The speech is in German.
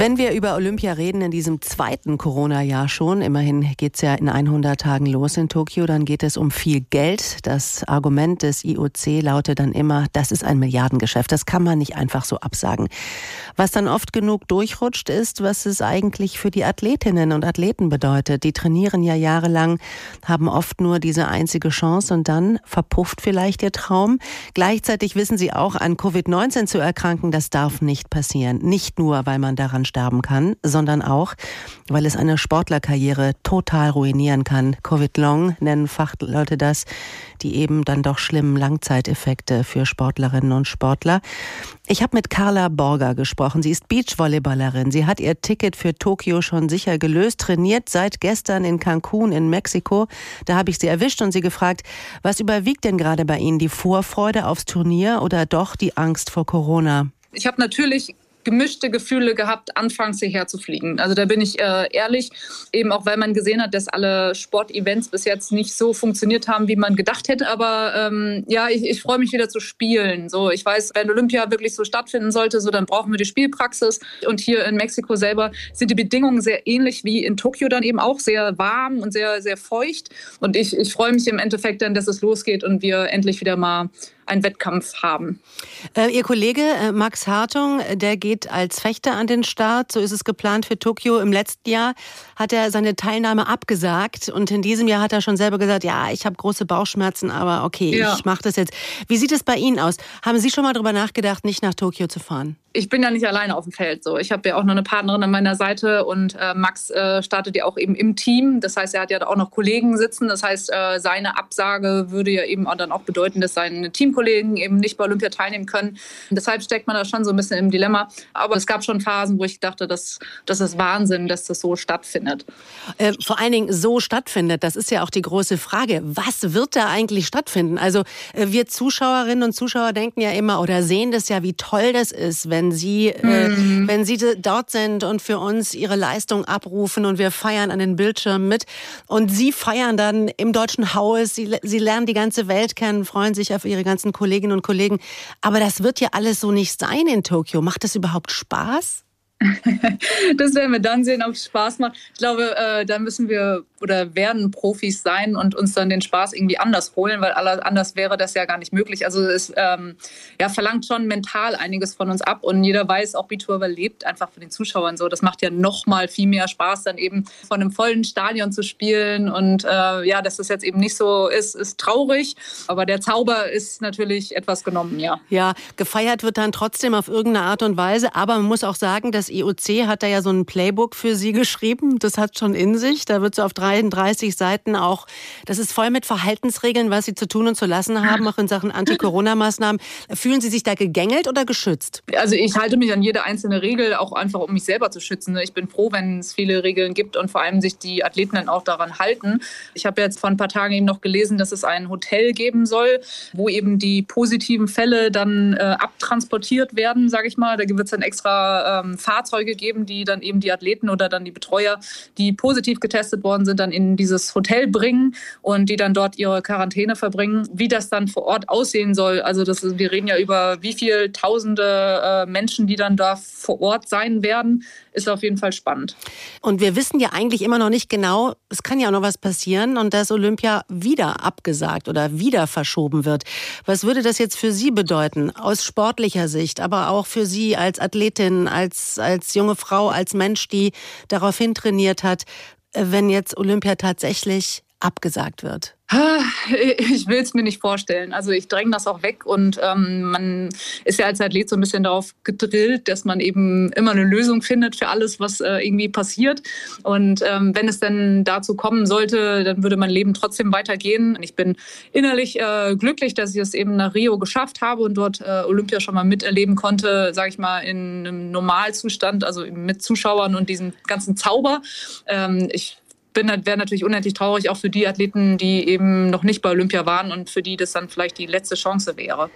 Wenn wir über Olympia reden, in diesem zweiten Corona-Jahr schon, immerhin geht es ja in 100 Tagen los in Tokio, dann geht es um viel Geld. Das Argument des IOC lautet dann immer, das ist ein Milliardengeschäft. Das kann man nicht einfach so absagen. Was dann oft genug durchrutscht, ist, was es eigentlich für die Athletinnen und Athleten bedeutet. Die trainieren ja jahrelang, haben oft nur diese einzige Chance und dann verpufft vielleicht ihr Traum. Gleichzeitig wissen sie auch, an Covid-19 zu erkranken, das darf nicht passieren. Nicht nur, weil man daran sterben kann, sondern auch, weil es eine Sportlerkarriere total ruinieren kann. Covid-Long nennen Fachleute das, die eben dann doch schlimmen Langzeiteffekte für Sportlerinnen und Sportler. Ich habe mit Carla Borger gesprochen. Sie ist Beachvolleyballerin. Sie hat ihr Ticket für Tokio schon sicher gelöst, trainiert seit gestern in Cancun in Mexiko. Da habe ich sie erwischt und sie gefragt, was überwiegt denn gerade bei Ihnen die Vorfreude aufs Turnier oder doch die Angst vor Corona? Ich habe natürlich gemischte Gefühle gehabt, anfangs hierher zu fliegen. Also da bin ich äh, ehrlich, eben auch weil man gesehen hat, dass alle Sportevents bis jetzt nicht so funktioniert haben, wie man gedacht hätte. Aber ähm, ja, ich, ich freue mich wieder zu spielen. So, ich weiß, wenn Olympia wirklich so stattfinden sollte, so dann brauchen wir die Spielpraxis. Und hier in Mexiko selber sind die Bedingungen sehr ähnlich wie in Tokio dann eben auch sehr warm und sehr sehr feucht. Und ich, ich freue mich im Endeffekt dann, dass es losgeht und wir endlich wieder mal einen Wettkampf haben. Äh, Ihr Kollege äh, Max Hartung, der geht als Fechter an den Start. So ist es geplant für Tokio. Im letzten Jahr hat er seine Teilnahme abgesagt und in diesem Jahr hat er schon selber gesagt, ja, ich habe große Bauchschmerzen, aber okay, ja. ich mache das jetzt. Wie sieht es bei Ihnen aus? Haben Sie schon mal darüber nachgedacht, nicht nach Tokio zu fahren? Ich bin ja nicht alleine auf dem Feld. So, ich habe ja auch noch eine Partnerin an meiner Seite und äh, Max äh, startet ja auch eben im Team. Das heißt, er hat ja auch noch Kollegen sitzen. Das heißt, äh, seine Absage würde ja eben auch dann auch bedeuten, dass seine Teamkollegen eben nicht bei Olympia teilnehmen können. Deshalb steckt man da schon so ein bisschen im Dilemma. Aber es gab schon Phasen, wo ich dachte, dass das ist Wahnsinn, dass das so stattfindet. Äh, vor allen Dingen so stattfindet. Das ist ja auch die große Frage. Was wird da eigentlich stattfinden? Also äh, wir Zuschauerinnen und Zuschauer denken ja immer oder sehen das ja, wie toll das ist, wenn wenn Sie, äh, mhm. äh, wenn Sie dort sind und für uns Ihre Leistung abrufen und wir feiern an den Bildschirmen mit und Sie feiern dann im Deutschen Haus, Sie, Sie lernen die ganze Welt kennen, freuen sich auf Ihre ganzen Kolleginnen und Kollegen. Aber das wird ja alles so nicht sein in Tokio. Macht das überhaupt Spaß? das werden wir dann sehen, ob es Spaß macht. Ich glaube, äh, da müssen wir oder werden Profis sein und uns dann den Spaß irgendwie anders holen, weil anders wäre das ja gar nicht möglich. Also es ähm, ja, verlangt schon mental einiges von uns ab und jeder weiß, auch Beach lebt einfach von den Zuschauern so. Das macht ja noch mal viel mehr Spaß, dann eben von einem vollen Stadion zu spielen und äh, ja, dass das jetzt eben nicht so ist, ist traurig, aber der Zauber ist natürlich etwas genommen, ja. Ja, gefeiert wird dann trotzdem auf irgendeine Art und Weise, aber man muss auch sagen, dass IOC hat da ja so ein Playbook für Sie geschrieben. Das hat schon in sich. Da wird so auf 33 Seiten auch, das ist voll mit Verhaltensregeln, was Sie zu tun und zu lassen haben, auch in Sachen Anti-Corona-Maßnahmen. Fühlen Sie sich da gegängelt oder geschützt? Also ich halte mich an jede einzelne Regel, auch einfach um mich selber zu schützen. Ich bin froh, wenn es viele Regeln gibt und vor allem sich die Athleten dann auch daran halten. Ich habe jetzt vor ein paar Tagen eben noch gelesen, dass es ein Hotel geben soll, wo eben die positiven Fälle dann äh, abtransportiert werden, sage ich mal. Da wird es dann extra ähm, Fahrzeuge geben, die dann eben die Athleten oder dann die Betreuer, die positiv getestet worden sind, dann in dieses Hotel bringen und die dann dort ihre Quarantäne verbringen. Wie das dann vor Ort aussehen soll, also das, wir reden ja über wie viele tausende äh, Menschen, die dann da vor Ort sein werden, ist auf jeden Fall spannend. Und wir wissen ja eigentlich immer noch nicht genau, es kann ja auch noch was passieren und dass Olympia wieder abgesagt oder wieder verschoben wird. Was würde das jetzt für Sie bedeuten, aus sportlicher Sicht, aber auch für Sie als Athletin, als, als junge Frau, als Mensch, die daraufhin trainiert hat, wenn jetzt Olympia tatsächlich abgesagt wird? Ich will es mir nicht vorstellen. Also ich dränge das auch weg und ähm, man ist ja als Athlet so ein bisschen darauf gedrillt, dass man eben immer eine Lösung findet für alles, was äh, irgendwie passiert. Und ähm, wenn es dann dazu kommen sollte, dann würde mein Leben trotzdem weitergehen. Ich bin innerlich äh, glücklich, dass ich es eben nach Rio geschafft habe und dort äh, Olympia schon mal miterleben konnte, sage ich mal, in einem Normalzustand, also mit Zuschauern und diesem ganzen Zauber. Ähm, ich bin, wäre natürlich unendlich traurig, auch für die Athleten, die eben noch nicht bei Olympia waren und für die das dann vielleicht die letzte Chance wäre.